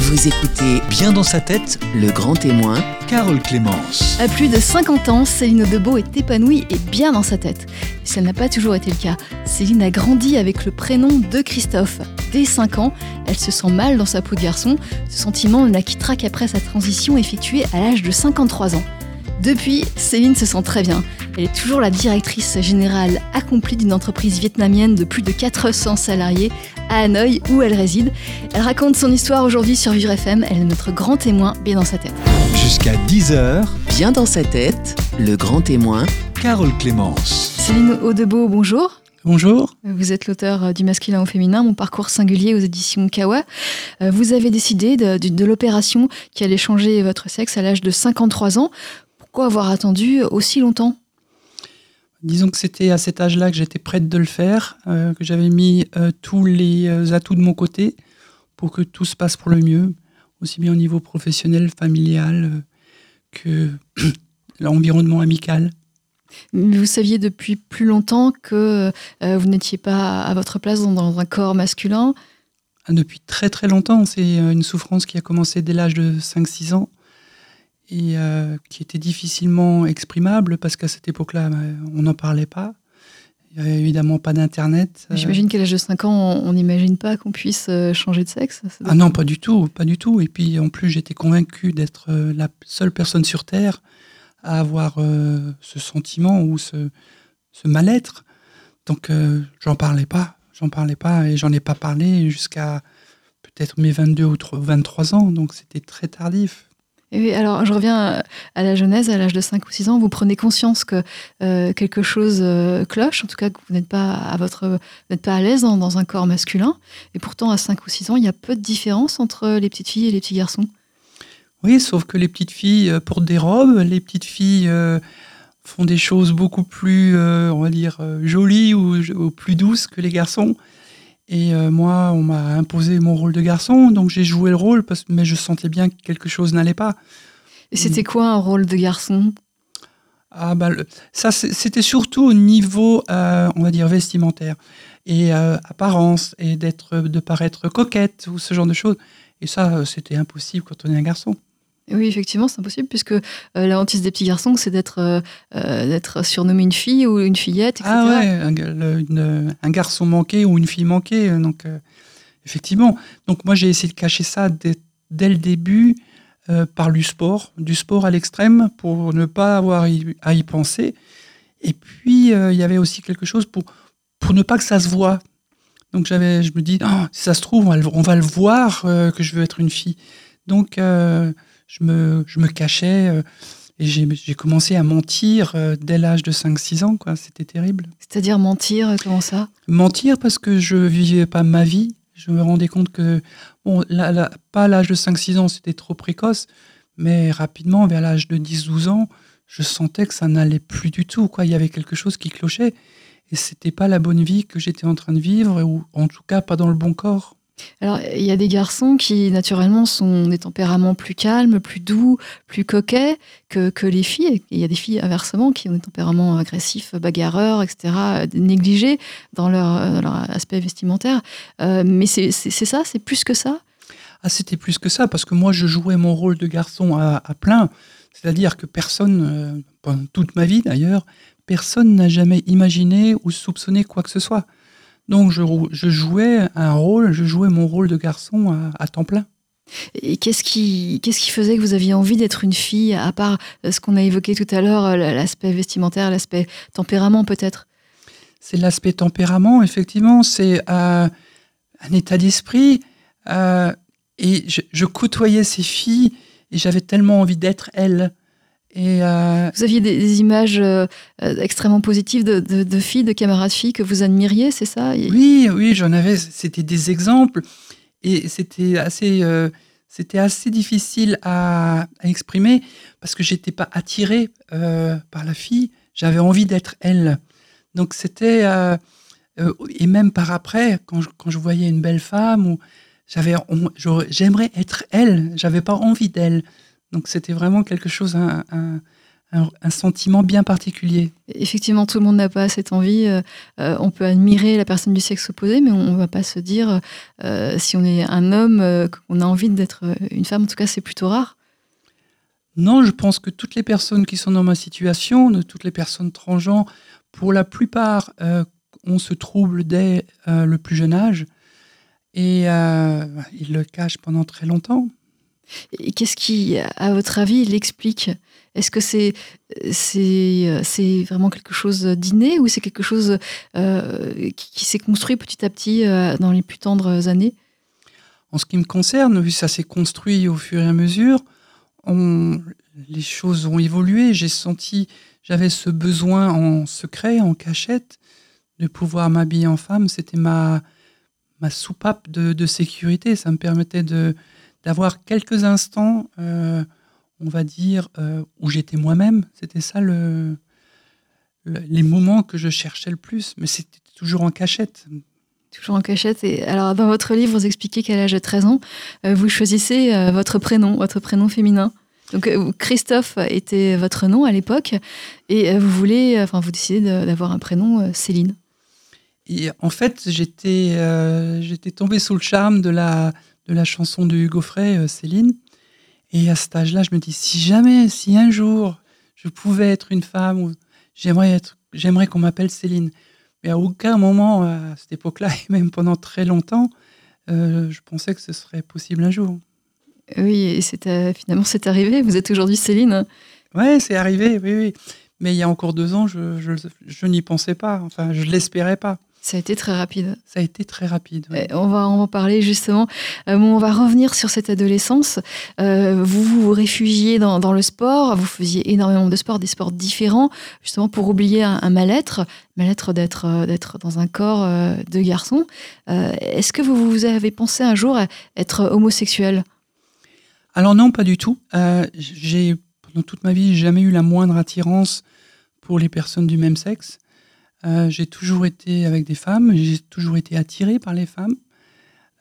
Vous écoutez Bien dans sa tête, le grand témoin, Carole Clémence. À plus de 50 ans, Céline Audebeau est épanouie et bien dans sa tête. Mais ça n'a pas toujours été le cas. Céline a grandi avec le prénom de Christophe. Dès 5 ans, elle se sent mal dans sa peau de garçon. Ce sentiment ne la quittera qu'après sa transition effectuée à l'âge de 53 ans. Depuis, Céline se sent très bien. Elle est toujours la directrice générale accomplie d'une entreprise vietnamienne de plus de 400 salariés à Hanoï où elle réside. Elle raconte son histoire aujourd'hui sur Vivre FM. Elle est notre grand témoin bien dans sa tête. Jusqu'à 10h, bien dans sa tête, le grand témoin, Carole Clémence. Céline Audebeau, bonjour. Bonjour. Vous êtes l'auteur euh, du Masculin au Féminin, mon parcours singulier aux éditions Kawa. Euh, vous avez décidé de, de, de l'opération qui allait changer votre sexe à l'âge de 53 ans. Pourquoi avoir attendu aussi longtemps? Disons que c'était à cet âge-là que j'étais prête de le faire, euh, que j'avais mis euh, tous les euh, atouts de mon côté pour que tout se passe pour le mieux, aussi bien au niveau professionnel, familial que l'environnement amical. Mais vous saviez depuis plus longtemps que vous n'étiez pas à votre place dans, dans un corps masculin? Ah, Depuis très très longtemps, c'est une souffrance qui a commencé dès l'âge de 5-6 ans et euh, qui était difficilement exprimable parce qu'à cette époque-là, on n'en parlait pas. Il n'y avait évidemment pas d'Internet. J'imagine qu'à l'âge de 5 ans, on n'imagine pas qu'on puisse euh, changer de sexe. Ah non, pas du tout, pas du tout. Et puis en plus, j'étais convaincue d'être euh, la seule personne sur Terre à avoir euh, ce sentiment ou ce, ce mal-être. Donc euh, j'en parlais pas, j'en parlais pas et j'en ai pas parlé jusqu'à peut-être mes 22 ou 23 ans. Donc c'était très tardif. Alors, je reviens à la genèse, à l'âge de 5 ou 6 ans, vous prenez conscience que euh, quelque chose euh, cloche, en tout cas que vous n'êtes pas à votre, n'êtes pas à l'aise dans, un corps masculin. Et pourtant, à 5 ou 6 ans, il y a peu de différence entre les petites filles et les petits garçons. Oui, sauf que les petites filles portent des robes, les petites filles euh, font des choses beaucoup plus, euh, on va dire, jolies ou, plus douces que les garçons. Et euh, moi, on m'a imposé mon rôle de garçon, donc j'ai joué le rôle, parce, mais je sentais bien que quelque chose n'allait pas. Et c'était quoi un rôle de garçon? Ah bah, le, ça, c'était surtout au niveau, euh, on va dire, vestimentaire et euh, apparence, et d'être, de paraître coquette ou ce genre de choses. Et ça, c'était impossible quand on est un garçon. Oui, effectivement, c'est impossible, puisque euh, la hantise des petits garçons, c'est d'être euh, d'être surnommé une fille ou une fillette, etc. Ah ouais, un, le, une, un garçon manqué ou une fille manquée. Donc, euh, effectivement. Donc, moi, j'ai essayé de cacher ça dès, dès le début euh, par du sport, du sport à l'extrême, pour ne pas avoir à y penser. Et puis, il y avait aussi quelque chose pour, pour ne pas que ça se voit. Donc, j'avais, je me dis, oh, si ça se trouve, on va le, on va le voir que je veux être une fille. Donc, je me, je me cachais euh, et j'ai commencé à mentir euh, dès l'âge de 5-6 ans. C'était terrible. C'est-à-dire mentir, comment ça? Mentir parce que je vivais pas ma vie. Je me rendais compte que, bon, là, là, pas à l'âge de 5-6 ans, c'était trop précoce, mais rapidement, vers l'âge de 10-12 ans, je sentais que ça n'allait plus du tout. Quoi. Il y avait quelque chose qui clochait. Et c'était pas la bonne vie que j'étais en train de vivre, ou en tout cas pas dans le bon corps. Alors, il y a des garçons qui, naturellement, sont des tempéraments plus calmes, plus doux, plus coquets que, que les filles. Il y a des filles, inversement, qui ont des tempéraments agressifs, bagarreurs, etc., négligés dans leur, aspect vestimentaire. Euh, mais c'est ça? C'est plus que ça? Ah, c'était plus que ça, parce que moi, je jouais mon rôle de garçon à, à plein. C'est-à-dire que personne, euh, pendant toute ma vie d'ailleurs, personne n'a jamais imaginé ou soupçonné quoi que ce soit. Donc je, je, jouais un rôle, je jouais mon rôle de garçon à, à temps plein. Et qu'est-ce qui, qu'est-ce qui faisait que vous aviez envie d'être une fille, à part ce qu'on a évoqué tout à l'heure, l'aspect vestimentaire, l'aspect tempérament peut-être? C'est l'aspect tempérament, effectivement, c'est euh, un état d'esprit. Euh, et je, je, côtoyais ces filles et j'avais tellement envie d'être elles. Et euh... Vous aviez des, des images euh, extrêmement positives de, de, de, filles, de camarades filles que vous admiriez, c'est ça? Oui, oui, j'en avais. C'était des exemples et c'était assez, euh, c'était assez difficile à, à, exprimer parce que j'étais pas attirée euh, par la fille. J'avais envie d'être elle. Donc c'était euh, et même par après, quand je, quand je voyais une belle femme ou j'avais, j'aimerais être elle. J'avais pas envie d'elle. Donc c'était vraiment quelque chose, un, un, un, sentiment bien particulier. Effectivement, tout le monde n'a pas cette envie. Euh, euh, on peut admirer la personne du sexe opposé, mais on ne va pas se dire, euh, si on est un homme, qu'on a envie d'être une femme. En tout cas, c'est plutôt rare. Non, je pense que toutes les personnes qui sont dans ma situation, de toutes les personnes transgenres, pour la plupart, on se trouble dès le plus jeune âge. Et ils le cachent pendant très longtemps. Et qu'est-ce qui, à votre avis, l'explique? Est-ce que c'est c'est vraiment quelque chose d'inné ou c'est quelque chose euh, qui, s'est construit petit à petit euh, dans les plus tendres années? En ce qui me concerne, vu ça s'est construit au fur et à mesure, les choses ont évolué. J'ai senti, j'avais ce besoin en secret, en cachette, de pouvoir m'habiller en femme. C'était ma, ma soupape de sécurité. Ça me permettait de d'avoir quelques instants, euh, on va dire, euh, où j'étais moi-même. C'était ça le, les moments que je cherchais le plus, mais c'était toujours en cachette. Toujours en cachette. Et alors, dans votre livre, vous expliquez qu'à l'âge de 13 ans, euh, vous choisissez votre prénom, votre prénom féminin. Donc, Christophe était votre nom à l'époque, et vous voulez, enfin, vous décidez d'avoir un prénom Céline. Et en fait, j'étais, j'étais tombé sous le charme de la, de la chanson de Hugo Frey, euh, Céline. Et à cet âge-là, je me dis, si jamais, si un jour, je pouvais être une femme, j'aimerais être, j'aimerais qu'on m'appelle Céline. Mais à aucun moment, à cette époque-là, et même pendant très longtemps, euh, je pensais que ce serait possible un jour. Oui, et c'est, finalement, c'est arrivé. Vous êtes aujourd'hui Céline. Oui, c'est arrivé, oui, oui. Mais il y a encore deux ans, je, je, je n'y pensais pas. Enfin, je ne l'espérais pas. Ça a été très rapide. Ça a été très rapide. On va en parler justement. Euh, on va revenir sur cette adolescence. Euh, vous vous réfugiez dans, le sport. Vous faisiez énormément de sports, des sports différents, justement pour oublier un, mal-être, mal-être d'être euh, d'être dans un corps de garçon. Est-ce que vous, vous avez pensé un jour à être homosexuel? Alors non, pas du tout. j'ai pendant toute ma vie jamais eu la moindre attirance pour les personnes du même sexe. Euh, j'ai toujours été avec des femmes, j'ai toujours été attiré par les femmes.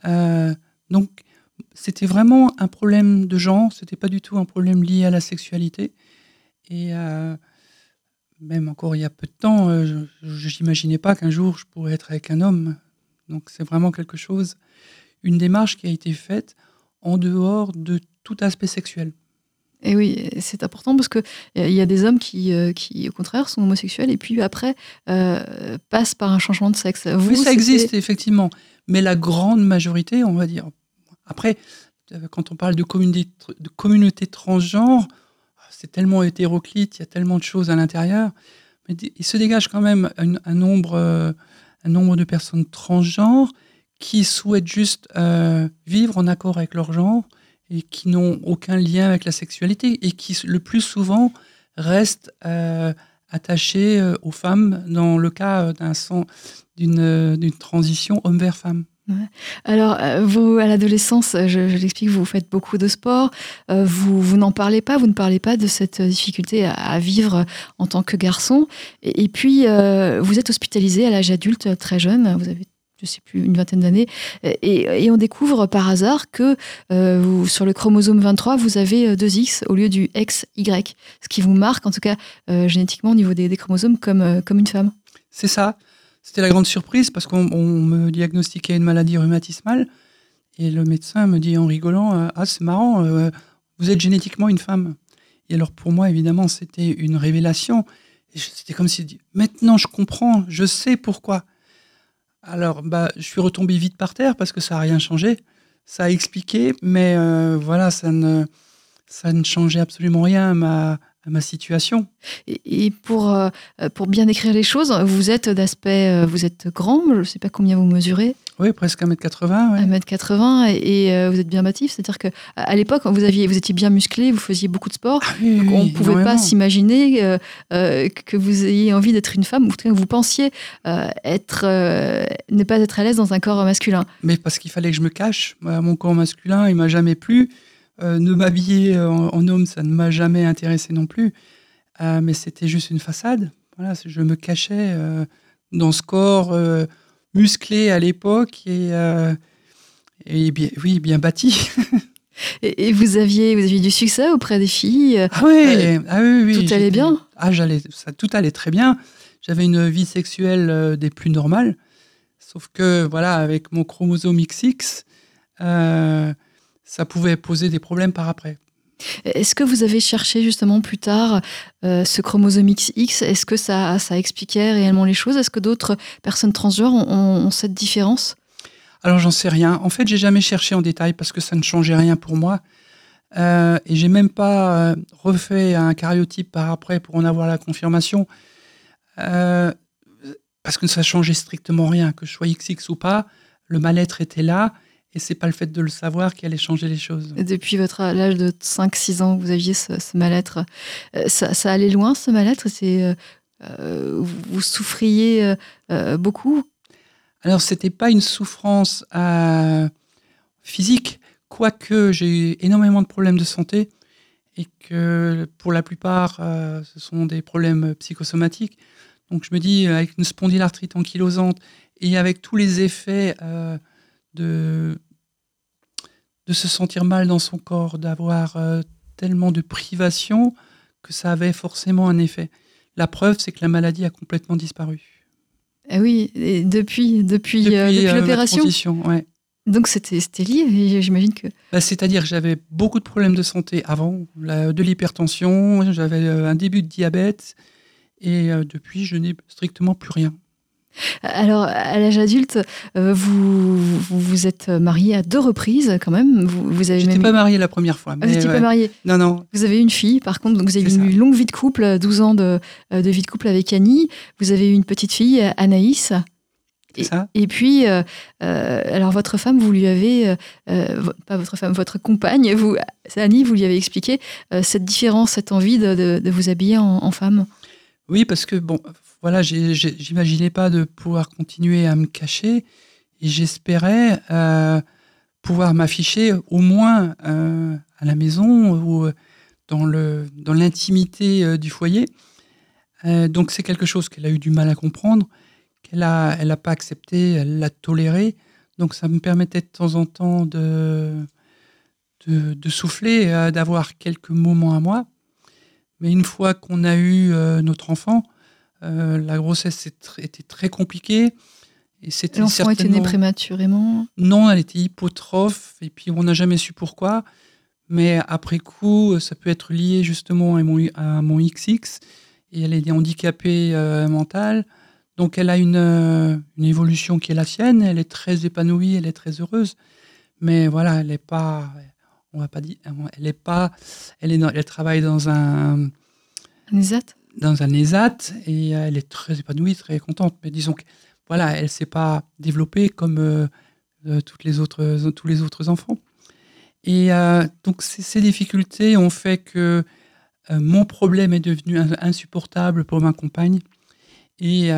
Euh, donc, c'était vraiment un problème de genre, c'était pas du tout un problème lié à la sexualité. Et euh, même encore il y a peu de temps, je n'imaginais pas qu'un jour je pourrais être avec un homme. Donc, c'est vraiment quelque chose, une démarche qui a été faite en dehors de tout aspect sexuel. Et oui, c'est important parce qu'il y a des hommes qui, euh, qui, au contraire, sont homosexuels et puis après euh, passent par un changement de sexe. oui, ça existe effectivement, mais la grande majorité, on va dire. Après, euh, quand on parle de communauté, de communauté transgenre, c'est tellement hétéroclite, il y a tellement de choses à l'intérieur. Mais il se dégage quand même un, nombre, un nombre de personnes transgenres qui souhaitent juste vivre en accord avec leur genre et qui n'ont aucun lien avec la sexualité et qui le plus souvent restent euh, attachés euh, aux femmes dans le cas euh, d'un d'une transition homme vers femme. Alors, vous, à l'adolescence, je, l'explique, vous faites beaucoup de sport. vous, vous n'en parlez pas, vous ne parlez pas de cette difficulté à, vivre en tant que garçon. Et, et puis, vous êtes hospitalisé à l'âge adulte très jeune. Vous avez je sais plus, une vingtaine d'années, et, on découvre par hasard que euh, sur le chromosome 23, vous avez 2X euh, au lieu du XY, ce qui vous marque, en tout cas euh, génétiquement au niveau des, chromosomes, comme, comme une femme. C'est ça. C'était la grande surprise parce qu'on me diagnostiquait une maladie rhumatismale, et le médecin me dit en rigolant Ah, c'est marrant, vous êtes génétiquement une femme. Et alors pour moi, évidemment, c'était une révélation. C'était comme si maintenant je comprends, je sais pourquoi. Alors, bah, je suis retombé vite par terre parce que ça n'a rien changé. Ça a expliqué, mais euh, voilà, ça ne, ça ne changeait absolument rien à ma, ma situation. Et, pour, euh, pour bien décrire les choses, vous êtes d'aspect, euh, vous êtes grand, je ne sais pas combien vous mesurez. Oui, presque 1m80. Ouais. 1m80 et, euh, vous êtes bien bâtif, c'est-à-dire que à l'époque, vous aviez, vous étiez bien musclé, vous faisiez beaucoup de sport. Ah on ne pouvait pas s'imaginer que vous ayez envie d'être une femme, ou que vous pensiez être, ne pas être à l'aise dans un corps masculin. Mais parce qu'il fallait que je me cache. Mon corps masculin, il m'a jamais plu. Euh, ne m'habiller en, homme, ça ne m'a jamais intéressé non plus. Euh, mais c'était juste une façade. Voilà, je me cachais euh, dans ce corps musclé à l'époque et, et bien, oui, bien bâti. Et, vous, aviez, vous aviez du succès auprès des filles Ah oui, ah oui, oui Tout allait bien? Ah, j'allais, ça, tout allait très bien. J'avais une vie sexuelle des plus normales. Sauf que, voilà, avec mon chromosome XX, ça pouvait poser des problèmes par après. Est-ce que vous avez cherché justement plus tard euh, ce chromosome XX Est-ce que ça, expliquait réellement les choses? Est-ce que d'autres personnes transgenres ont, cette différence? Alors j'en sais rien. En fait, j'ai jamais cherché en détail parce que ça ne changeait rien pour moi. Euh, et j'ai même pas euh, refait un cariotype par après pour en avoir la confirmation. Euh, parce que ça changeait strictement rien, que je sois XX ou pas, le mal-être était là. Et c'est pas le fait de le savoir qui allait changer les choses. depuis votre l'âge de 5-6 ans, vous aviez ce, mal-être. Euh, ça, allait loin, ce mal-être C'est euh, euh, Vous souffriez beaucoup Alors, c'était pas une souffrance physique, quoique j'ai eu énormément de problèmes de santé et que pour la plupart, ce sont des problèmes psychosomatiques. Donc, je me dis, avec une spondylarthrite ankylosante et avec tous les effets de, de se sentir mal dans son corps, d'avoir euh, tellement de privation que ça avait forcément un effet. La preuve, c'est que la maladie a complètement disparu. Ah oui, et depuis, depuis, euh, depuis, euh, l'opération. Ouais. Donc c'était lié, j'imagine que. Bah, c'est-à-dire que j'avais beaucoup de problèmes de santé avant, de l'hypertension, j'avais un début de diabète, et depuis, je n'ai strictement plus rien. Alors, à l'âge adulte, euh, vous, vous, êtes marié à deux reprises quand même. Vous, vous avez même... pas marié la première fois. Vous n'étiez pas marié Non, non. Vous avez une fille, par contre, donc vous avez eu une longue vie de couple, 12 ans de, euh, de, vie de couple avec Annie. Vous avez eu une petite fille, Anaïs. Et, ça. et puis, euh, alors votre femme, vous lui avez, pas votre femme, votre compagne, vous, Annie, vous lui avez expliqué cette différence, cette envie de, de, vous habiller en, en femme. Oui, parce que bon, voilà, j'imaginais pas de pouvoir continuer à me cacher et j'espérais euh, pouvoir m'afficher au moins euh, à la maison ou dans le dans l'intimité euh, du foyer. donc c'est quelque chose qu'elle a eu du mal à comprendre, qu'elle a elle pas accepté, elle l'a toléré. Donc ça me permettait de temps en temps de, de souffler, d'avoir quelques moments à moi. Mais une fois qu'on a eu notre enfant, euh, la grossesse était très compliquée. Et c'était L'enfant était né prématurément Non, elle était hypotrophe, et puis on n'a jamais su pourquoi. Mais après coup, ça peut être lié justement à mon, à mon XX, et elle est handicapée euh, mentale. Donc elle a une, euh, une, évolution qui est la sienne, elle est très épanouie, elle est très heureuse. Mais voilà, elle n'est pas, on va pas dire, elle est pas, elle, est elle travaille dans un... Un ESAT dans un ESAT et elle est très épanouie, très contente. Mais disons que voilà, elle s'est pas développée comme euh, euh, toutes les autres, tous les autres enfants. Et euh, donc ces difficultés ont fait que mon problème est devenu insupportable pour ma compagne. Et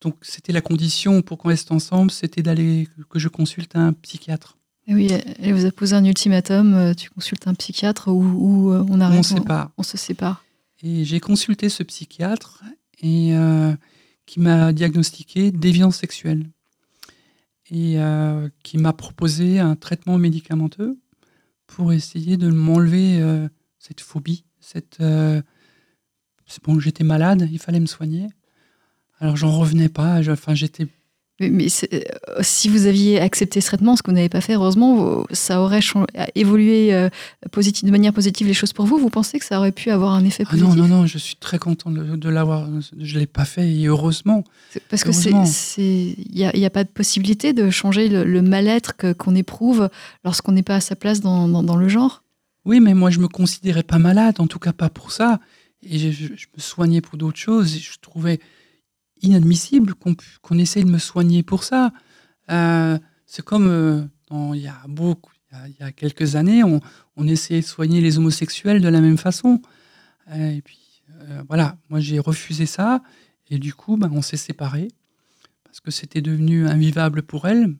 donc c'était la condition pour qu'on reste ensemble, c'était d'aller que je consulte un psychiatre. oui, elle vous a posé un ultimatum, tu consultes un psychiatre ou, on arrête. On, sépare. on se sépare. Et j'ai consulté ce psychiatre euh, qui m'a diagnostiqué déviance sexuelle et euh, qui m'a proposé un traitement médicamenteux pour essayer de m'enlever euh, cette phobie, cette bon j'étais malade, il fallait me soigner. Alors j'en revenais pas, enfin j'étais mais, euh, si vous aviez accepté ce traitement, ce que vous n'avez pas fait, heureusement, ça aurait évolué euh, de manière positive les choses pour vous. Vous pensez que ça aurait pu avoir un effet positif ah Non, non, non, je suis très content de, l'avoir. Je ne l'ai pas fait et heureusement. Parce que il n'y a, a, pas de possibilité de changer le, mal-être qu'on éprouve lorsqu'on n'est pas à sa place dans, dans, le genre. Oui, mais moi, je me considérais pas malade, en tout cas pas pour ça. Et je, je me soignais pour d'autres choses. Et je trouvais inadmissible qu'on essaye de me soigner pour ça. Euh, c'est comme euh, il y a beaucoup, il y a, quelques années, on, on, essayait de soigner les homosexuels de la même façon. Euh, et puis voilà, moi j'ai refusé ça et du coup, ben, on s'est séparés parce que c'était devenu invivable pour elle.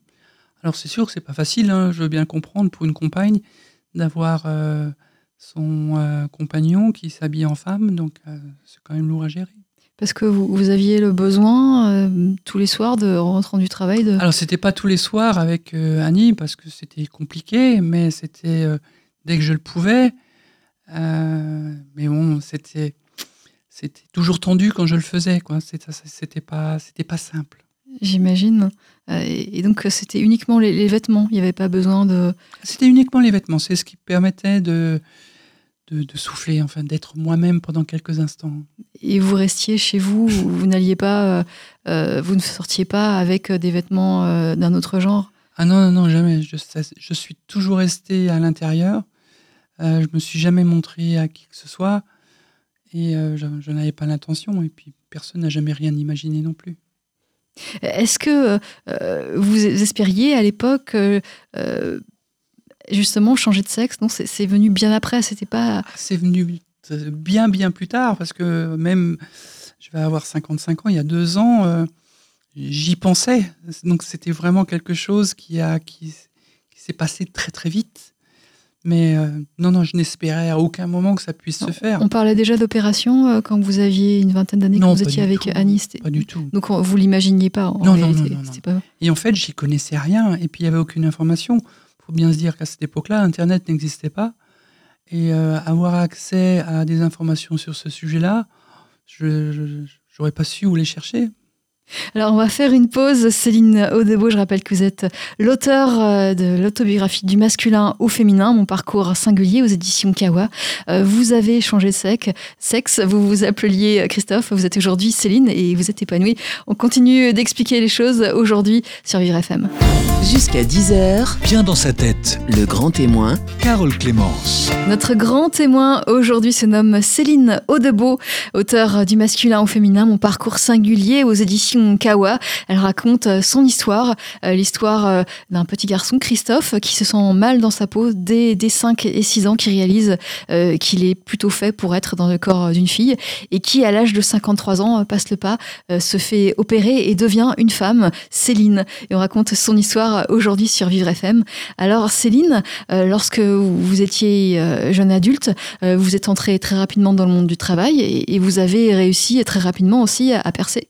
Alors c'est sûr que c'est pas facile, hein, je veux bien comprendre pour une compagne d'avoir son compagnon qui s'habille en femme, donc c'est quand même lourd à gérer. Parce que vous, aviez le besoin euh, tous les soirs de rentrer du travail de... Alors c'était pas tous les soirs avec euh, Annie parce que c'était compliqué, mais c'était euh, dès que je le pouvais. mais bon, c'était c'était toujours tendu quand je le faisais, quoi. C'était pas c'était pas simple. J'imagine. Et donc c'était uniquement les, vêtements. Il n'y avait pas besoin de. C'était uniquement les vêtements. C'est ce qui permettait de de, souffler, enfin d'être moi-même pendant quelques instants. Et vous restiez chez vous, vous n'alliez pas, euh, euh, vous ne sortiez pas avec des vêtements euh, d'un autre genre? Ah non, non, non, jamais. Je, je suis toujours resté à l'intérieur. je me suis jamais montré à qui que ce soit. Et je, n'avais pas l'intention. Et puis personne n'a jamais rien imaginé non plus. Est-ce que vous espériez à l'époque justement changer de sexe Non, c'est venu bien après. C'était pas. C'est venu bien bien plus tard parce que même je vais avoir 55 ans. Il y a deux ans, euh, j'y pensais. Donc c'était vraiment quelque chose qui a qui, s'est passé très très vite. Mais euh, non, non, je n'espérais à aucun moment que ça puisse se faire. On parlait déjà d'opération euh, quand vous aviez une vingtaine d'années, quand vous étiez avec Annie. Pas du tout. Donc vous l'imaginiez pas en non, réalité. Non, non, non, Pas... Et en fait, j'y connaissais rien. Et puis il n'y avait aucune information faut bien se dire qu'à cette époque-là, Internet n'existait pas. Et euh, avoir accès à des informations sur ce sujet-là, je n'aurais pas su où les chercher. Alors on va faire une pause. Céline Audebo, je rappelle que vous êtes l'auteur euh, de l'autobiographie du masculin au féminin, mon parcours singulier aux éditions Kawa. Euh, vous avez changé de sexe, vous vous appeliez Christophe, vous êtes aujourd'hui Céline et vous êtes épanoui. On continue d'expliquer les choses aujourd'hui sur Vivre FM. Jusqu'à 10h, bien dans sa tête, le grand témoin, Carole Clémence. Notre grand témoin aujourd'hui se nomme Céline Audebo, auteur du masculin au féminin, mon parcours singulier aux éditions Kawa. Elle raconte euh, son histoire, euh, l'histoire euh, d'un petit garçon, Christophe, qui se sent mal dans sa peau dès, 5 et 6 ans, qui réalise qu'il est plutôt fait pour être dans le corps d'une fille et qui, à l'âge de 53 ans, passe le pas, se fait opérer et devient une femme, Céline. Et on raconte son histoire aujourd'hui sur Vivre FM. Alors, Céline, lorsque vous étiez jeune adulte, vous êtes entrée très rapidement dans le monde du travail et vous avez réussi très rapidement aussi à percer.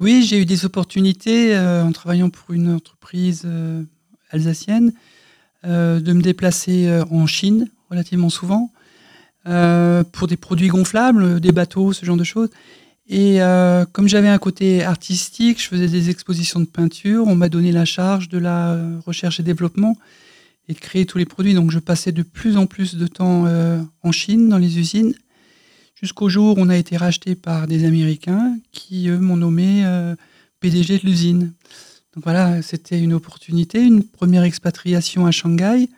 Oui, j'ai eu des opportunités euh, en travaillant pour une entreprise euh, alsacienne euh, de me déplacer en Chine relativement souvent pour des produits gonflables, des bateaux, ce genre de choses. Et comme j'avais un côté artistique, je faisais des expositions de peinture, on m'a donné la charge de la recherche et développement et de créer tous les produits. Donc je passais de plus en plus de temps en Chine, dans les usines, jusqu'au jour où on a été racheté par des Américains qui, eux, m'ont nommé euh, PDG de l'usine. Donc voilà, c'était une opportunité, une première expatriation à Shanghai.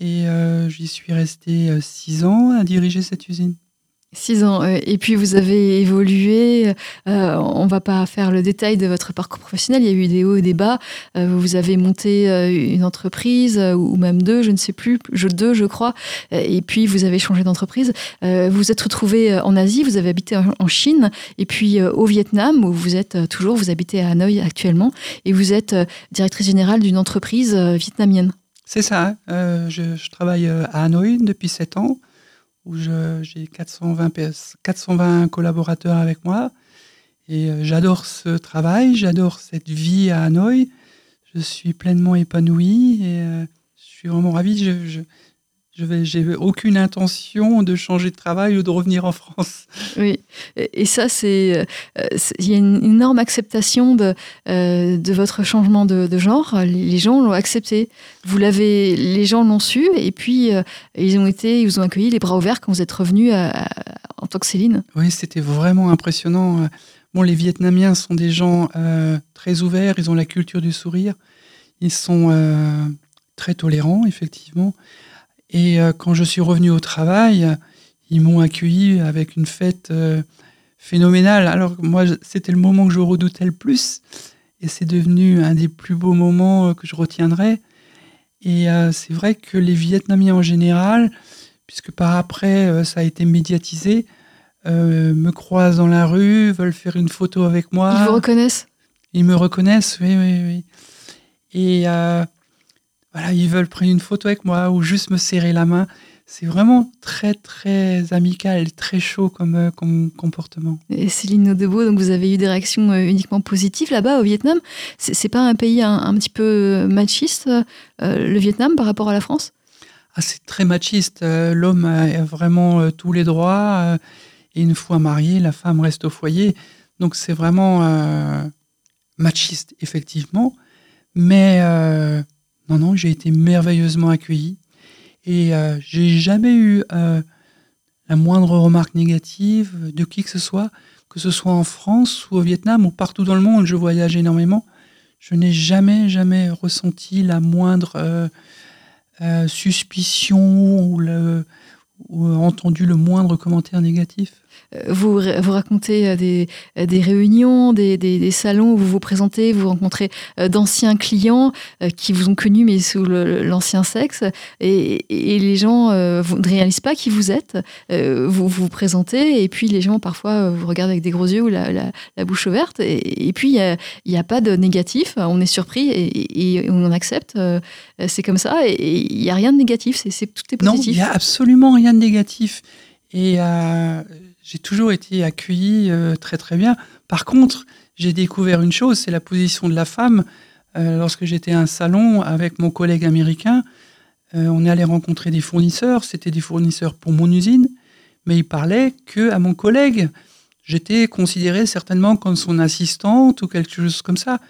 Et euh, j'y suis resté euh, six ans à diriger cette usine. Six ans. Euh, et puis vous avez évolué. Euh, on va pas faire le détail de votre parcours professionnel. Il y a eu des hauts et des bas. Euh, vous avez monté une entreprise ou même deux, je ne sais plus, deux, je crois. Et puis vous avez changé d'entreprise. vous êtes retrouvé en Asie. Vous avez habité en Chine et puis au Vietnam où vous êtes toujours. Vous habitez à Hanoï actuellement et vous êtes directrice générale d'une entreprise vietnamienne. C'est ça. Je, je, travaille à Hanoï depuis sept ans où j'ai 420, 420 collaborateurs avec moi. Et euh, j'adore ce travail, j'adore cette vie à Hanoï. Je suis pleinement épanoui et euh, je suis vraiment ravi. Je vais, j'ai aucune intention de changer de travail ou de revenir en France. Oui, et ça, c'est, euh, il y a une énorme acceptation de, euh, de votre changement de, genre. Les gens l'ont accepté. Vous l'avez, les gens l'ont su, et puis euh, ils ont été, ils vous ont accueilli les bras ouverts quand vous êtes revenu en tant que Céline. Oui, c'était vraiment impressionnant. Bon, les Vietnamiens sont des gens très ouverts. Ils ont la culture du sourire. Ils sont très tolérants, effectivement. Et euh, quand je suis revenu au travail, ils m'ont accueilli avec une fête euh, phénoménale. Alors moi, c'était le moment que je redoutais le plus. Et c'est devenu un des plus beaux moments euh, que je retiendrai. Et c'est vrai que les Vietnamiens en général, puisque par après ça a été médiatisé, me croisent dans la rue, veulent faire une photo avec moi. Ils vous reconnaissent? Ils me reconnaissent, oui, oui, oui. Et voilà, ils veulent prendre une photo avec moi ou juste me serrer la main. c'est vraiment très très amical, très chaud comme, euh, comme comportement. Et Céline Nodebo, donc vous avez eu des réactions euh, uniquement positives là-bas au Vietnam. C'est pas un pays un, petit peu machiste, le Vietnam, par rapport à la France? Ah, C'est très machiste. L'homme a vraiment tous les droits. et une fois marié, la femme reste au foyer. Donc c'est vraiment machiste, effectivement. Mais non, non, j'ai été merveilleusement accueilli. Et euh, j'ai jamais eu euh, la moindre remarque négative de qui que ce soit, que ce soit en France ou au Vietnam ou partout dans le monde. Je voyage énormément. Je n'ai jamais, jamais ressenti la moindre euh, suspicion ou, entendu le moindre commentaire négatif. Euh, vous, vous racontez euh, des, euh, des réunions, des, des, salons où vous vous présentez, vous rencontrez d'anciens clients qui vous ont connu mais sous l'ancien sexe et, et, les gens ne réalisent pas qui vous êtes. Vous, vous présentez et puis les gens parfois vous regardent avec des gros yeux ou la, la, bouche ouverte et, et puis il n'y a, a, pas de négatif, on est surpris et, on accepte, c'est comme ça et il n'y a rien de négatif, c'est tout est positif. Non, il n'y a absolument rien de négatif. Et j'ai toujours été accueilli euh, très très bien. Par contre, j'ai découvert une chose, c'est la position de la femme. Euh, lorsque j'étais à un salon avec mon collègue américain, euh, on allé rencontrer des fournisseurs. C'était des fournisseurs pour mon usine, mais il parlait que à mon collègue. J'étais considéré certainement comme son assistante ou quelque chose comme ça.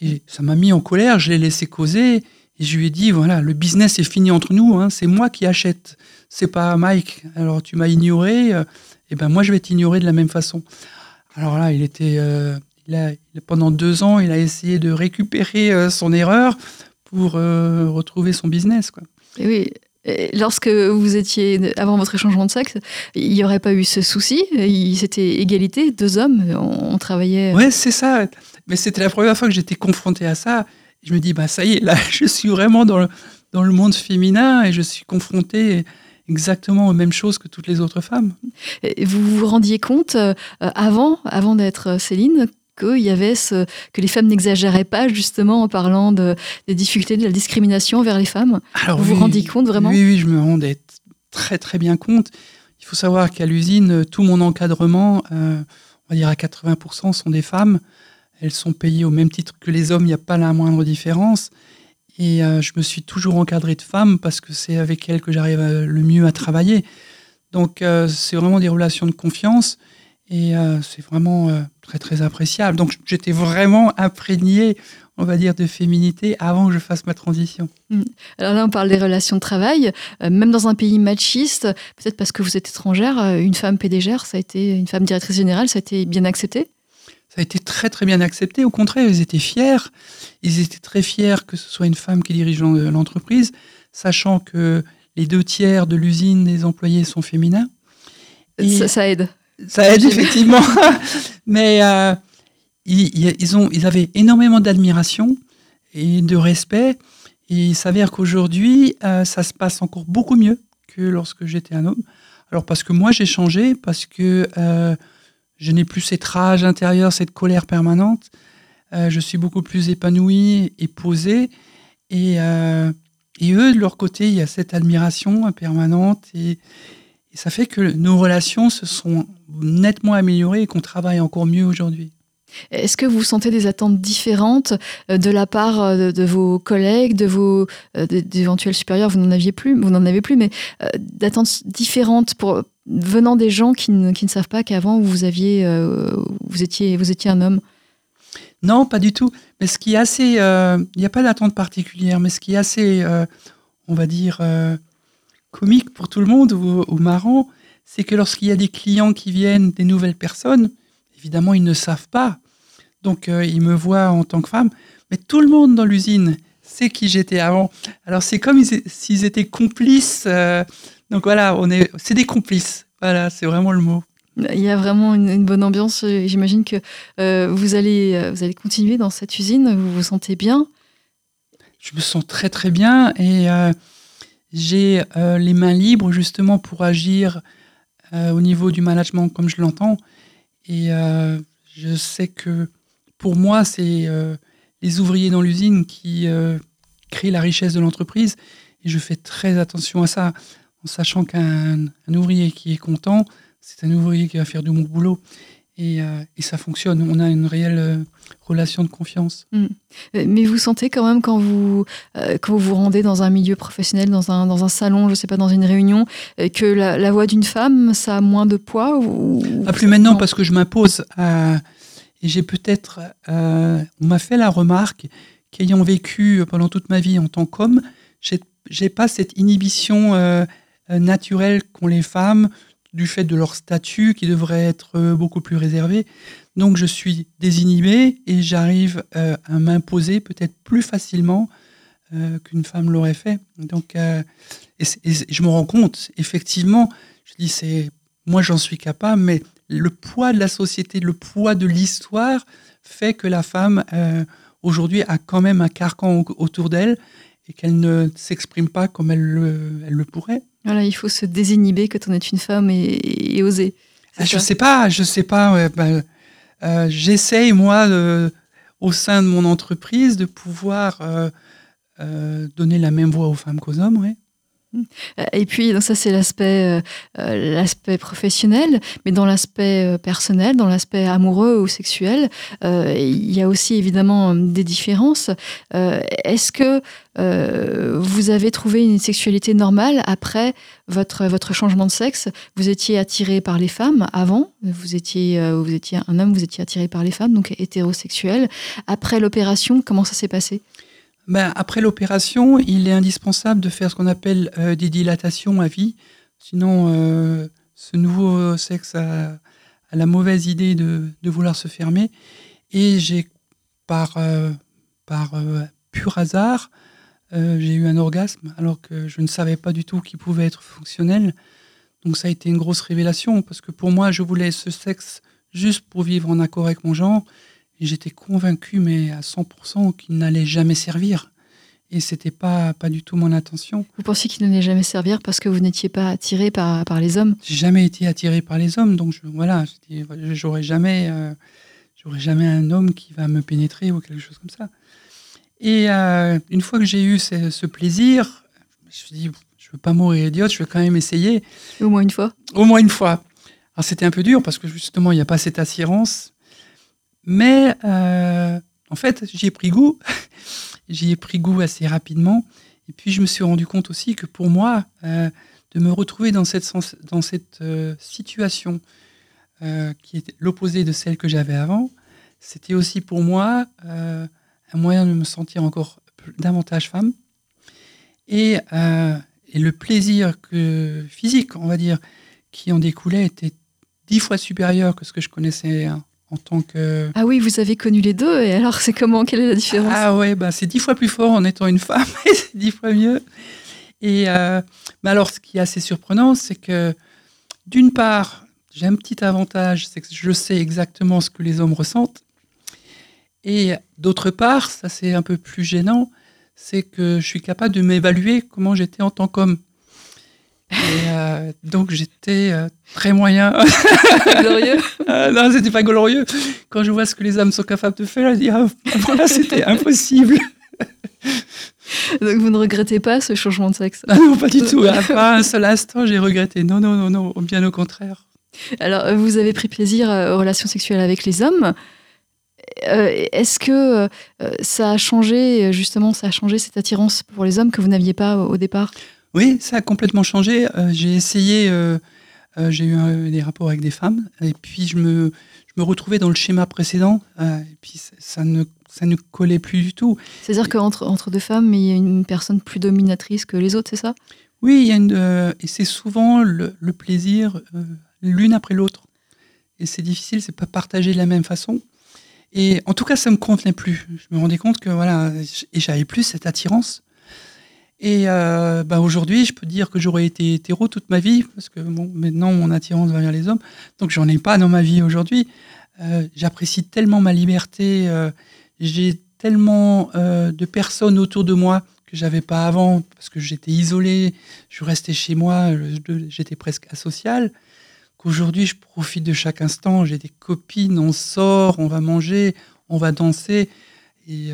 Et ça m'a mis en colère. Je l'ai laissé causer et je lui ai dit voilà, le business est fini entre nous. Hein, c'est moi qui achète. C'est pas Mike. Alors tu m'as ignoré eh ben moi je vais t'ignorer de la même façon. Alors là, il était, euh, il a, pendant deux ans, il a essayé de récupérer euh, son erreur pour euh, retrouver son business. Quoi. Et oui. lorsque vous étiez avant votre échangement de sexe, il n'y aurait pas eu ce souci? C'était égalité, deux hommes, on, travaillait. Ouais, c'est ça. Mais c'était la première fois que j'étais confronté à ça. Je me dis, bah ça y est, là, je suis vraiment dans le, dans le monde féminin et je suis confronté exactement aux mêmes choses que toutes les autres femmes. vous vous rendiez compte euh, avant, avant d'être euh, Céline, qu'il y avait ce, que les femmes n'exagéraient pas justement en parlant de, des difficultés de la discrimination vers les femmes? Alors vous vous rendiez compte vraiment? Oui, oui, je me rendais très très bien compte. Il faut savoir qu'à l'usine, tout mon encadrement, euh, on va dire à 80%, sont des femmes. Elles sont payées au même titre que les hommes, il n'y a pas la moindre différence. Et euh, je me suis toujours encadré de femmes parce que c'est avec elles que j'arrive le mieux à travailler. Donc euh, c'est vraiment des relations de confiance et euh, c'est vraiment très très appréciable. Donc j'étais vraiment imprégné, on va dire, de féminité avant que je fasse ma transition. Hmm. Alors là, on parle des relations de travail. même dans un pays machiste, peut-être parce que vous êtes étrangère, une femme PDG, ça a été une femme directrice générale, ça a été bien accepté ça a été très très bien accepté. Au contraire, ils étaient fiers. Ils étaient très fiers que ce soit une femme qui dirige l'entreprise, sachant que les deux tiers de l'usine des employés sont féminins. ça, aide. Ça aide effectivement. Mais euh, ils, ont, ils avaient énormément d'admiration et de respect. Et il s'avère qu'aujourd'hui, euh, ça se passe encore beaucoup mieux que lorsque j'étais un homme. Alors parce que moi j'ai changé, parce que euh, je n'ai plus cette rage intérieure, cette colère permanente. Euh, je suis beaucoup plus épanoui et posé. Et, euh, et, eux, de leur côté, il y a cette admiration permanente. Et, ça fait que nos relations se sont nettement améliorées et qu'on travaille encore mieux aujourd'hui. Est-ce que vous sentez des attentes différentes euh, de la part de, vos collègues, de vos d'éventuels supérieurs? Vous n'en aviez plus, vous n'en avez plus, mais d'attentes différentes pour venant des gens qui ne, savent pas qu'avant vous euh, vous étiez, un homme Non, pas du tout. Mais ce qui est assez, euh, il n'y a pas d'attente particulière, mais ce qui est assez, euh, on va dire, comique pour tout le monde ou marrant, c'est que lorsqu'il y a des clients qui viennent, des nouvelles personnes, évidemment, ils ne savent pas. Donc, ils me voient en tant que femme, mais tout le monde dans l'usine sait qui j'étais avant. Alors, c'est comme s'ils étaient complices donc voilà, on est, c'est des complices. Voilà, c'est vraiment le mot. Il y a vraiment une, bonne ambiance. J'imagine que euh, vous, allez, euh, vous allez continuer dans cette usine. Vous vous sentez bien? Je me sens très très bien et euh, j'ai les mains libres justement pour agir au niveau du management comme je l'entends. Et je sais que pour moi, c'est les ouvriers dans l'usine qui créent la richesse de l'entreprise et je fais très attention à ça. En sachant qu'un ouvrier qui est content, c'est un ouvrier qui va faire du bon boulot. Et, euh, ça fonctionne. On a une réelle euh, relation de confiance. Mm. Mais vous sentez quand même quand vous, quand vous vous rendez dans un milieu professionnel, dans un, dans un salon, je ne sais pas, dans une réunion, que la, voix d'une femme, ça a moins de poids ou... Ah, plus maintenant, parce que je m'impose. et j'ai peut-être... on m'a fait la remarque qu'ayant vécu pendant toute ma vie en tant qu'homme, j'ai pas cette inhibition euh, euh, naturelle qu'ont les femmes du fait de leur statut qui devrait être euh, beaucoup plus réservé. Donc je suis désinhibé et j'arrive à m'imposer peut-être plus facilement qu'une femme l'aurait fait. Donc et, je me rends compte, effectivement, je dis c'est moi j'en suis capable, mais le poids de la société, le poids de l'histoire fait que la femme aujourd'hui a quand même un carcan autour d'elle et qu'elle ne s'exprime pas comme elle le, elle le, pourrait. Voilà, il faut se désinhiber quand on est une femme et, oser. Ah, je sais pas, je sais pas. Ben, euh, J'essaye moi, au sein de mon entreprise, de pouvoir euh, euh, donner la même voix aux femmes qu'aux hommes, ouais. Euh, et puis, donc ça, c'est l'aspect, euh, euh, professionnel, mais dans l'aspect personnel, dans l'aspect amoureux ou sexuel, il y a aussi évidemment des différences. est-ce que vous avez trouvé une sexualité normale après votre, votre changement de sexe? Vous étiez attiré par les femmes avant, vous étiez, vous étiez un homme, vous étiez attiré par les femmes, donc hétérosexuel. Après l'opération, comment ça s'est passé? Ben, Après l'opération, il est indispensable de faire ce qu'on appelle euh, des dilatations à vie. Sinon, euh, ce nouveau sexe a, la mauvaise idée de, vouloir se fermer. Et j'ai, par, euh, par pur hasard, j'ai eu un orgasme alors que je ne savais pas du tout qu'il pouvait être fonctionnel. Donc ça a été une grosse révélation parce que pour moi, je voulais ce sexe juste pour vivre en accord avec mon genre. J'étais convaincu, mais à 100%, qu'il n'allait jamais servir. Et c'était pas, pas du tout mon intention. Vous pensiez qu'il n'allait jamais servir parce que vous n'étiez pas attiré par, par les hommes? J'ai jamais été attiré par les hommes, donc je, voilà, j'aurais jamais, euh, j'aurais jamais un homme qui va me pénétrer ou quelque chose comme ça. Et euh, une fois que j'ai eu ce, plaisir, je me suis dit, je veux pas mourir idiote, je veux quand même essayer. Au moins une fois? Au moins une fois. Alors c'était un peu dur parce que justement, il n'y a pas cette assurance mais euh, en fait, j'y ai pris goût. j'y ai pris goût assez rapidement. Et puis, je me suis rendu compte aussi que pour moi, euh, de me retrouver dans cette, dans cette euh, situation qui est l'opposé de celle que j'avais avant, c'était aussi pour moi un moyen de me sentir encore davantage femme. Et, le plaisir que, physique, on va dire, qui en découlait était dix fois supérieur que ce que je connaissais en tant que... Ah oui, vous avez connu les deux, et alors c'est comment Quelle est la différence? Ah ouais, bah, c'est dix fois plus fort en étant une femme, et c'est dix fois mieux. Et euh, mais alors, ce qui est assez surprenant, c'est que d'une part, j'ai un petit avantage, c'est que je sais exactement ce que les hommes ressentent. Et d'autre part, ça c'est un peu plus gênant, c'est que je suis capable de m'évaluer comment j'étais en tant qu'homme. Et euh, donc j'étais euh, très moyen. glorieux euh, Non, c'était pas glorieux. Quand je vois ce que les hommes sont capables de faire, je dis ah, voilà, c'était impossible. donc vous ne regrettez pas ce changement de sexe? Ah Non, pas du tout. Pas un seul instant, j'ai regretté. Non, non, non, non, bien au contraire. Alors, vous avez pris plaisir aux relations sexuelles avec les hommes. Est-ce que ça a changé, justement, ça a changé cette attirance pour les hommes que vous n'aviez pas au départ? Oui, ça a complètement changé. Euh, j'ai essayé, euh, euh, j'ai eu des rapports avec des femmes, et puis je me, je me retrouvais dans le schéma précédent, et puis ça ne, ça ne collait plus du tout. C'est-à-dire qu'entre entre deux femmes, il y a une personne plus dominatrice que les autres, c'est ça? Oui, il y a une, et c'est souvent le, le plaisir l'une après l'autre. Et c'est difficile, c'est pas partagé de la même façon. Et en tout cas, ça me convenait plus. Je me rendais compte que voilà, et j'avais plus cette attirance et euh, bah, aujourd'hui, je peux dire que j'aurais été hétéro toute ma vie, parce que bon, maintenant, mon attirance va vers les hommes. Donc, j'en ai pas dans ma vie aujourd'hui. Euh, j'apprécie tellement ma liberté. Euh, j'ai tellement de personnes autour de moi que j'avais pas avant, parce que j'étais isolé, je restais chez moi, j'étais presque asocial. Qu'aujourd'hui, je profite de chaque instant. J'ai des copines, on sort, on va manger, on va danser. Et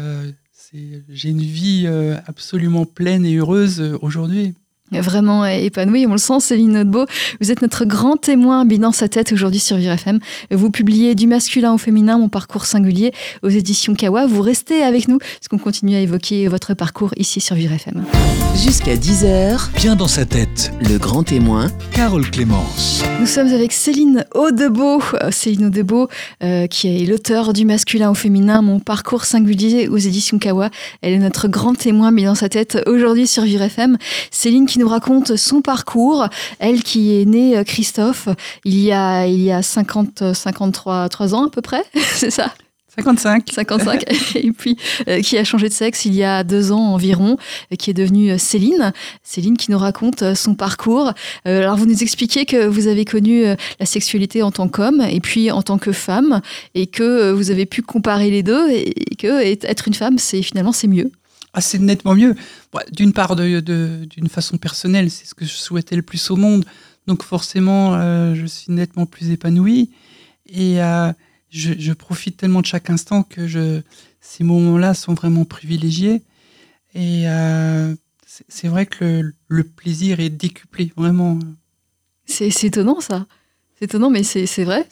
j'ai une vie euh, absolument pleine et heureuse euh, aujourd'hui. Vraiment épanoui, on le sent, Céline Notbeau. Vous êtes notre grand témoin bilan sa tête aujourd'hui sur Vire FM. Vous publiez Du masculin au féminin, mon parcours singulier aux éditions Kawa. Vous restez avec nous parce qu'on continue à évoquer votre parcours ici sur Vire FM. Jusqu'à 10h, bien dans sa tête, le grand témoin, Carole Clémence. Nous sommes avec Céline Audebeau, euh, Céline Audebeau, euh, qui est l'auteur du masculin au féminin, mon parcours singulier aux éditions Kawa. Elle est notre grand témoin dans sa tête aujourd'hui sur Vire FM. Céline qui nous raconte son parcours, elle qui est née euh, Christophe il y a, il y a 50, 53 3 ans à peu près, c'est ça? 55. 55. et puis, euh, qui a changé de sexe il y a deux ans environ, euh, qui est devenue Céline. Céline qui nous raconte son parcours. alors, vous nous expliquez que vous avez connu la sexualité en tant qu'homme et puis en tant que femme et que vous avez pu comparer les deux et que être une femme, c'est finalement, c'est mieux. Ah, c'est nettement mieux. D'une part, d'une de, façon personnelle, c'est ce que je souhaitais le plus au monde. Donc forcément, euh, je suis nettement plus épanoui. Et euh, je, profite tellement de chaque instant que je, ces moments-là sont vraiment privilégiés. Et euh, c'est vrai que le, plaisir est décuplé, vraiment. C'est étonnant ça. C'est étonnant, mais c'est vrai.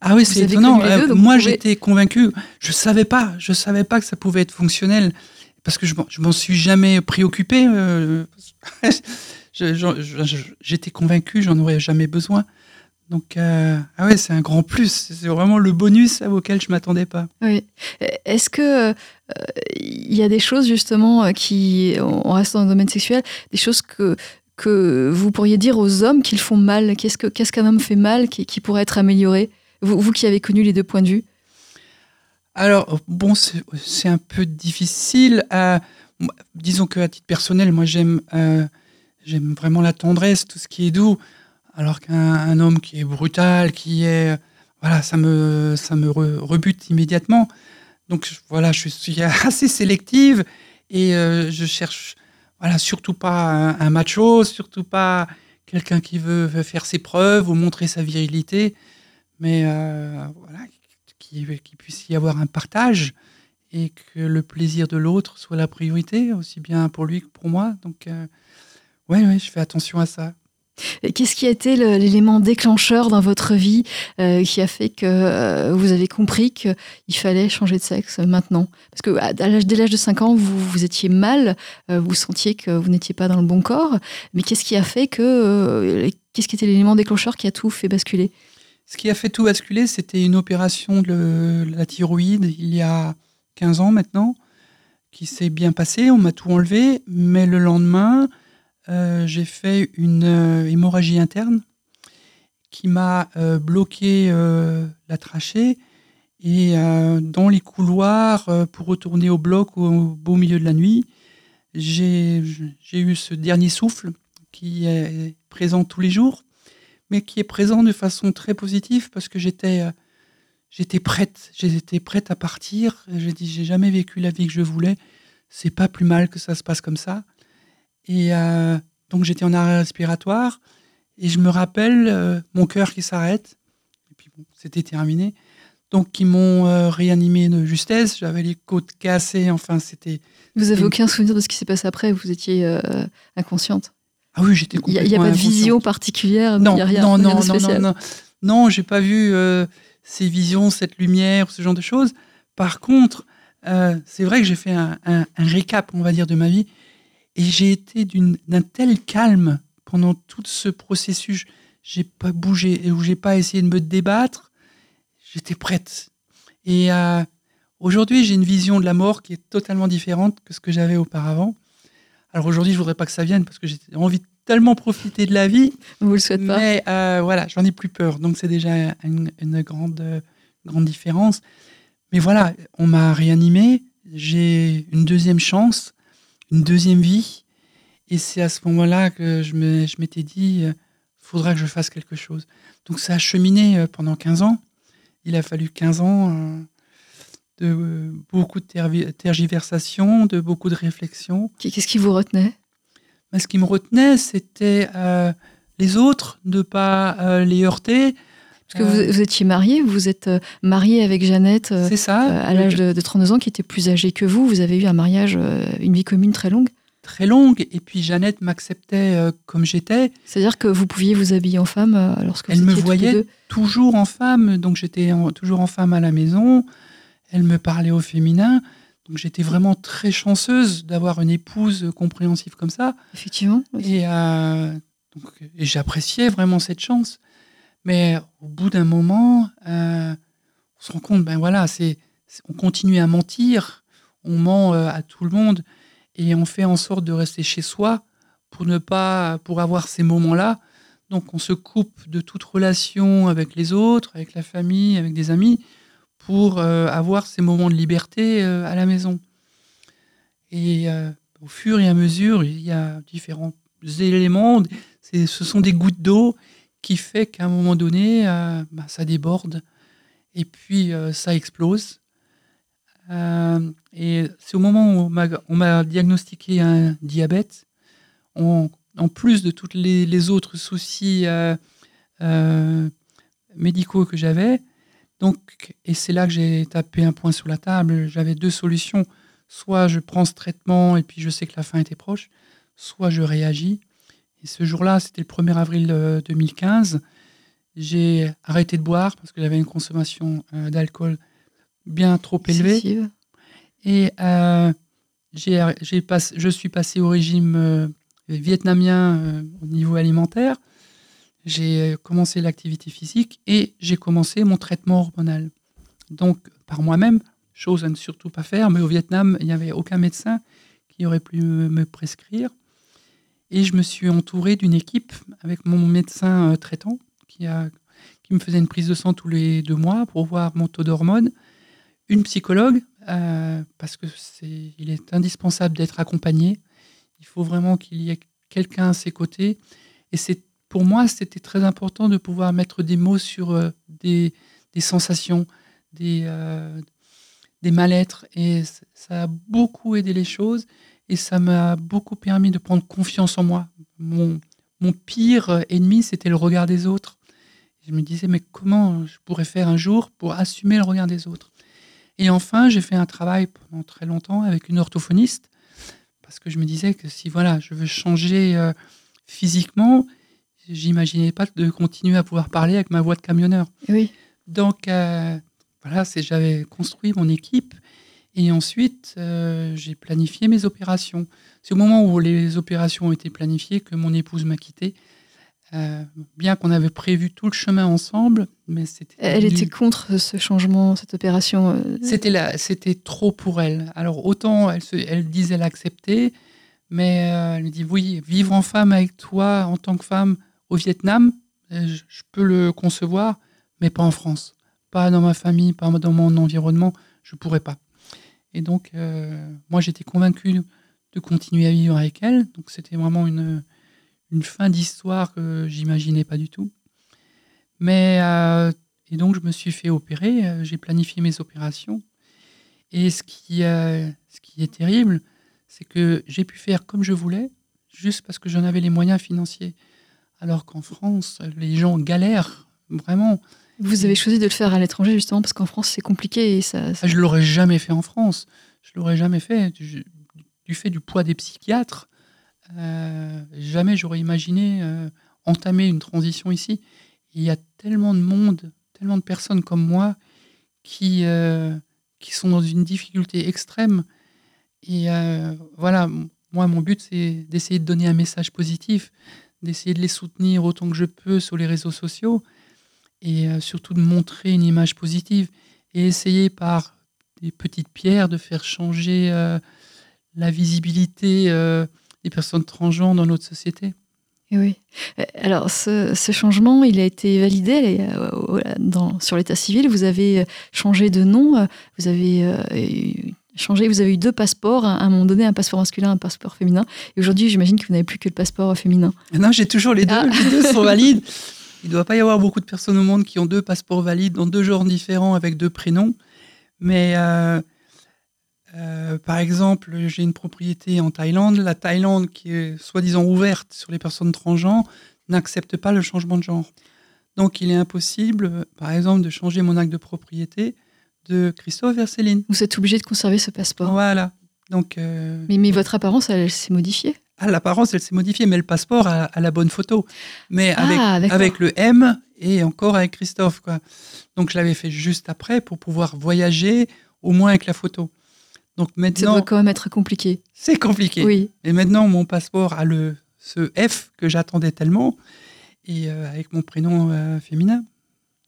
Ah oui, c'est étonnant. moi, j'étais convaincu. Je savais pas. Je savais pas que ça pouvait être fonctionnel parce que je, je m'en suis jamais préoccupé. Euh, j'étais convaincu, j'en aurais jamais besoin. Donc, euh, ah ouais, c'est un grand plus. C'est vraiment le bonus auquel je m'attendais pas. Oui. Est-ce que il y a des choses justement qui, on reste dans le domaine sexuel, des choses que que vous pourriez dire aux hommes qu'ils font mal? Qu'est-ce qu'un ce qu'un homme fait mal qui, qui pourrait être amélioré? Vous, vous, qui avez connu les deux points de vue alors, bon, c'est un peu difficile. disons qu'à titre personnel, moi, j'aime euh, j'aime vraiment la tendresse, tout ce qui est doux. Alors qu'un homme qui est brutal, qui est. Voilà, ça me, ça me rebute immédiatement. Donc, voilà, je suis assez sélective et euh, je cherche, voilà, surtout pas un, macho, surtout pas quelqu'un qui veut, faire ses preuves ou montrer sa virilité. Mais euh, voilà, qu'il puisse y avoir un partage et que le plaisir de l'autre soit la priorité, aussi bien pour lui que pour moi. Donc, oui, euh, ouais, je fais attention à ça. Qu'est-ce qui a été l'élément déclencheur dans votre vie euh, qui a fait que euh, vous avez compris qu'il fallait changer de sexe maintenant? Parce que à l'âge, dès l'âge de 5 ans, vous, vous étiez mal, vous sentiez que vous n'étiez pas dans le bon corps. Mais qu'est-ce qui a fait que. qu'est-ce qui était l'élément déclencheur qui a tout fait basculer? Ce qui a fait tout basculer, c'était une opération de la thyroïde il y a 15 ans maintenant, qui s'est bien passée. On m'a tout enlevé, mais le lendemain, euh, j'ai fait une euh, hémorragie interne qui m'a euh, bloqué la trachée. Et dans les couloirs, pour retourner au bloc au, beau milieu de la nuit, j'ai eu ce dernier souffle qui est présent tous les jours mais qui est présent de façon très positive parce que j'étais euh, j'étais prête, j'étais prête à partir. J'ai dit j'ai jamais vécu la vie que je voulais. C'est pas plus mal que ça se passe comme ça. Et euh, donc j'étais en arrêt respiratoire et je me rappelle euh, mon cœur qui s'arrête. Et puis bon, c'était terminé. Donc ils m'ont réanimé de justesse. J'avais les côtes cassées. Enfin c'était. Vous avez aucun souvenir de ce qui s'est passé après? Vous étiez inconsciente? Ah oui, j'étais Il n'y a, pas de vision particulière Non, y a rien, non, non, non, non, non, non, j'ai pas vu euh, ces visions, cette lumière, ce genre de choses. Par contre, euh, c'est vrai que j'ai fait un, un, récap, on va dire, de ma vie, et j'ai été d'un tel calme pendant tout ce processus. J'ai pas bougé, et où j'ai pas essayé de me débattre. J'étais prête. Et euh, aujourd'hui, j'ai une vision de la mort qui est totalement différente que ce que j'avais auparavant. Alors aujourd'hui, je voudrais pas que ça vienne parce que j'ai envie de tellement profiter de la vie. Vous le souhaitez pas. Mais euh, voilà, j'en ai plus peur. Donc c'est déjà une, grande, grande différence. Mais voilà, on m'a réanimé. J'ai une deuxième chance, une deuxième vie. Et c'est à ce moment-là que je m'étais je dit, il euh, faudra que je fasse quelque chose. Donc ça a cheminé euh, pendant 15 ans. Il a fallu 15 ans de beaucoup de tergiversations, de beaucoup de réflexions. Qu'est-ce qui vous retenait? Ben, Ce qui me retenait, c'était euh, les autres, de ne pas euh, les heurter. Parce que vous, euh, étiez marié, vous êtes marié avec Jeannette ça, à l'âge de, de, 32 ans, qui était plus âgée que vous. Vous avez eu un mariage, une vie commune très longue très longue. Et puis Jeannette m'acceptait euh, comme j'étais. C'est-à-dire que vous pouviez vous habiller en femme euh, lorsque Elle me voyait toujours en femme, donc j'étais toujours en femme à la maison. Elle me parlait au féminin. Donc j'étais vraiment très chanceuse d'avoir une épouse compréhensive comme ça. Effectivement. Et, euh, et j'appréciais vraiment cette chance. Mais au bout d'un moment, on se rend compte, ben voilà, c'est, on continue à mentir, on ment à tout le monde et on fait en sorte de rester chez soi pour ne pas pour avoir ces moments-là. Donc on se coupe de toute relation avec les autres, avec la famille, avec des amis pour euh, avoir ces moments de liberté euh, à la maison. Et euh, au fur et à mesure, il y a différents éléments. Ce sont des gouttes d'eau qui fait qu'à un moment donné, bah, ça déborde et puis ça explose. Et c'est au moment où on m'a diagnostiqué un diabète, en plus de tous les, autres soucis médicaux que j'avais. Donc, et c'est là que j'ai tapé un point sur la table. J'avais deux solutions. Soit je prends ce traitement et puis je sais que la fin était proche, soit je réagis. Et ce jour-là, c'était le 1er avril 2015. J'ai arrêté de boire parce que j'avais une consommation d'alcool bien trop élevé. Et euh, j'ai, pas, je suis passé au régime euh, vietnamien euh, au niveau alimentaire. J'ai commencé l'activité physique et j'ai commencé mon traitement hormonal. Donc, par moi-même, chose à ne surtout pas faire, mais au Vietnam, il n'y avait aucun médecin qui aurait pu me, prescrire. Et je me suis entouré d'une équipe avec mon médecin traitant qui, a, qui me faisait une prise de sang tous les deux mois pour voir mon taux d'hormones une psychologue, euh, parce que c'est, il est indispensable d'être accompagné. Il faut vraiment qu'il y ait quelqu'un à ses côtés. Et c'est, pour moi, c'était très important de pouvoir mettre des mots sur euh, des, sensations, des, euh, mal-être. Et ça a beaucoup aidé les choses. Et ça m'a beaucoup permis de prendre confiance en moi. Mon, mon pire ennemi, c'était le regard des autres. Je me disais, mais comment je pourrais faire un jour pour assumer le regard des autres? Et enfin, j'ai fait un travail pendant très longtemps avec une orthophoniste, parce que je me disais que si voilà, je veux changer euh, physiquement, j'imaginais pas de continuer à pouvoir parler avec ma voix de camionneur. Oui. Donc euh, voilà, c'est j'avais construit mon équipe et ensuite euh, j'ai planifié mes opérations. C'est au moment où les opérations ont été planifiées que mon épouse m'a quitté euh, bien qu'on avait prévu tout le chemin ensemble, mais c'était. Elle était contre ce changement, cette opération. C'était c'était trop pour elle. Alors autant elle, se, elle disait l'accepter, mais elle me dit oui, vivre en femme avec toi en tant que femme au Vietnam, je, peux le concevoir, mais pas en France, pas dans ma famille, pas dans mon environnement, je pourrais pas. Et donc moi j'étais convaincue de continuer à vivre avec elle, donc c'était vraiment une une fin d'histoire que j'imaginais pas du tout. Mais euh, et donc je me suis fait opérer, euh, j'ai planifié mes opérations. Et ce qui, euh, ce qui est terrible, c'est que j'ai pu faire comme je voulais, juste parce que j'en avais les moyens financiers. Alors qu'en France, les gens galèrent vraiment. Vous avez choisi de le faire à l'étranger justement parce qu'en France c'est compliqué et ça. ça... Je l'aurais jamais fait en France. Je l'aurais jamais fait du, du, fait du poids des psychiatres. Euh, jamais j'aurais imaginé euh, entamer une transition ici. Il y a tellement de monde, tellement de personnes comme moi qui, euh, qui sont dans une difficulté extrême. Et voilà, moi, mon but, c'est d'essayer de donner un message positif, d'essayer de les soutenir autant que je peux sur les réseaux sociaux et surtout de montrer une image positive et essayer par des petites pierres de faire changer la visibilité des personnes transgenres dans notre société. oui. Euh, alors, ce, changement, il a été validé euh, sur l'état civil. Vous avez changé de nom. Vous avez changé. Vous avez eu deux passeports. À un moment donné, un passeport masculin, un passeport féminin. Et aujourd'hui, j'imagine que vous n'avez plus que le passeport féminin. Non, j'ai toujours les deux. Ah. Les deux sont valides. Il ne doit pas y avoir beaucoup de personnes au monde qui ont deux passeports valides dans deux genres différents avec deux prénoms. Mais euh, euh, par exemple, j'ai une propriété en Thaïlande. La Thaïlande, qui est soi-disant ouverte sur les personnes transgenres, n'accepte pas le changement de genre. Donc, il est impossible, par exemple, de changer mon acte de propriété de Christophe vers Céline. Vous êtes obligé de conserver ce passeport. Voilà. Donc, euh, mais, mais votre apparence, elle, s'est modifiée ah, L'apparence, elle s'est modifiée, mais le passeport a, la bonne photo. Mais ah, avec, avec le M et encore avec Christophe. Quoi. Donc, je l'avais fait juste après pour pouvoir voyager, au moins avec la photo. Donc maintenant, ça doit quand même être compliqué. C'est compliqué. Oui. Et maintenant, mon passeport a le ce F que j'attendais tellement, et euh, avec mon prénom euh, féminin.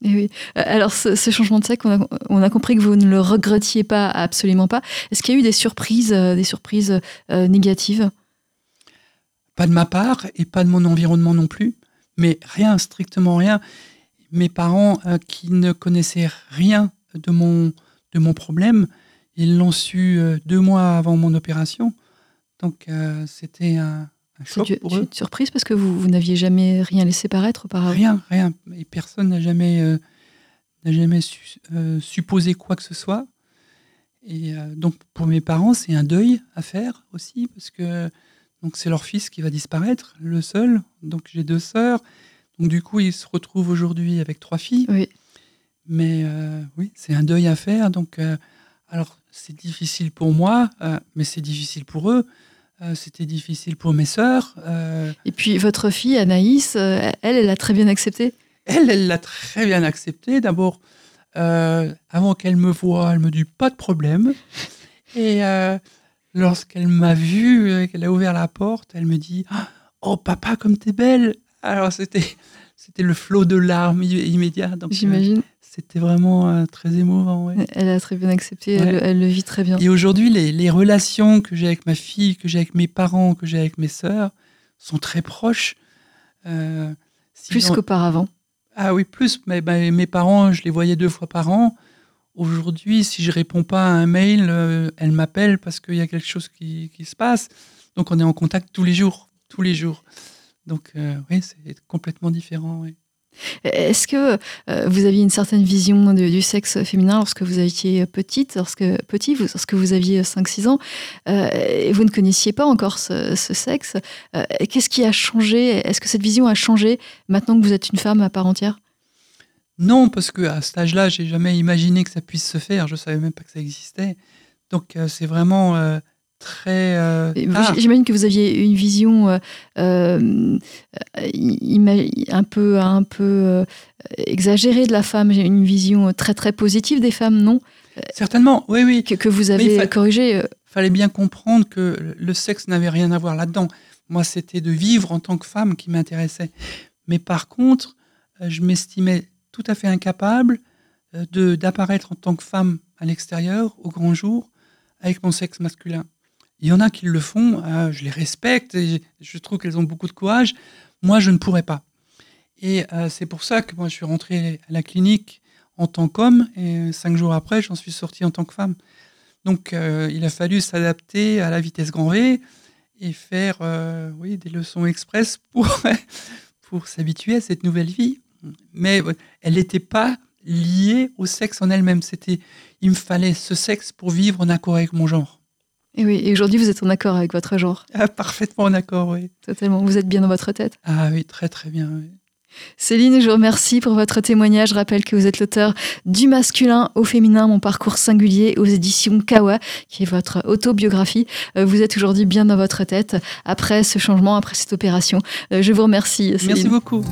Oui. Euh, alors, ce, changement de sexe, on a, compris que vous ne le regrettiez pas, absolument pas. Est-ce qu'il y a eu des surprises, des surprises négatives? Pas de ma part et pas de mon environnement non plus, mais rien, strictement rien. Mes parents, qui ne connaissaient rien de mon, de mon problème, ils l'ont su deux mois avant mon opération. Donc, c'était un, c'est une surprise parce que vous, vous n'aviez jamais rien laissé paraître auparavant? Rien, rien. Et personne n'a jamais, euh, n'a jamais euh, supposé quoi que ce soit. Et euh, donc pour mes parents, c'est un deuil à faire aussi parce que donc c'est leur fils qui va disparaître, le seul. Donc j'ai deux sœurs. Donc du coup, ils se retrouvent aujourd'hui avec trois filles. Oui. Mais oui, c'est un deuil à faire. Donc alors c'est difficile pour moi, mais c'est difficile pour eux. Euh, c'était difficile pour mes sœurs. Euh. Et puis votre fille Anaïs, euh, elle, elle l'a très bien accepté. Elle, elle l'a très bien accepté. D'abord, avant qu'elle me voie, elle me dit pas de problème. Et lorsqu'elle m'a vu, qu'elle a ouvert la porte, elle me dit Oh papa, comme t'es belle Alors c'était c'était le flot de larmes immédiat. J'imagine. C'était vraiment euh, très émouvant. Elle a très bien accepté, elle, le vit très bien. Et aujourd'hui, les, relations que j'ai avec ma fille, que j'ai avec mes parents, que j'ai avec mes sœurs, sont très proches. Euh, plus qu'auparavant. Ah oui, plus. Mais, ben, mes parents, je les voyais deux fois par an. Aujourd'hui, si je réponds pas à un mail, euh, elle m'appelle parce qu'il y a quelque chose qui, qui, se passe. Donc on est en contact tous les jours, tous les jours. Donc oui, c'est complètement différent. Est-ce que euh, vous aviez une certaine vision du sexe féminin lorsque vous étiez petite, lorsque, petit, vous, lorsque vous aviez 5-6 ans, euh, et vous ne connaissiez pas encore ce, sexe euh, Qu'est-ce qui a changé? Est-ce que cette vision a changé maintenant que vous êtes une femme à part entière? Non, parce qu'à cet âge-là, j'ai jamais imaginé que ça puisse se faire. Je savais même pas que ça existait. Donc c'est vraiment très. Euh, j'imagine que vous aviez une vision euh, euh, un peu, un peu exagérée de la femme, une vision très très positive des femmes, non? Certainement, oui, oui. Que, vous avez corrigé. Il fallait bien comprendre que le sexe n'avait rien à voir là-dedans. Moi, c'était de vivre en tant que femme qui m'intéressait. Mais par contre, je m'estimais tout à fait incapable d'apparaître en tant que femme à l'extérieur, au grand jour, avec mon sexe masculin. Il y en a qui le font, euh, je les respecte, et je trouve qu'elles ont beaucoup de courage. Moi, je ne pourrais pas. Et euh, c'est pour ça que moi, je suis rentré à la clinique en tant qu'homme, et cinq jours après, j'en suis sorti en tant que femme. Donc, euh, il a fallu s'adapter à la vitesse grand V et faire oui, des leçons express pour, pour s'habituer à cette nouvelle vie. Mais elle n'était pas liée au sexe en elle-même. C'était, il me fallait ce sexe pour vivre en accord avec mon genre. Et oui, et aujourd'hui, vous êtes en accord avec votre genre ah, Parfaitement en accord, oui. Totalement. Vous êtes bien dans votre tête Ah oui, très très bien. Céline, je vous remercie pour votre témoignage. Je rappelle que vous êtes l'auteur du masculin au féminin, mon parcours singulier aux éditions Kawa, qui est votre autobiographie. Euh, vous êtes aujourd'hui bien dans votre tête après ce changement, après cette opération. Euh, je vous remercie. Céline. Merci beaucoup.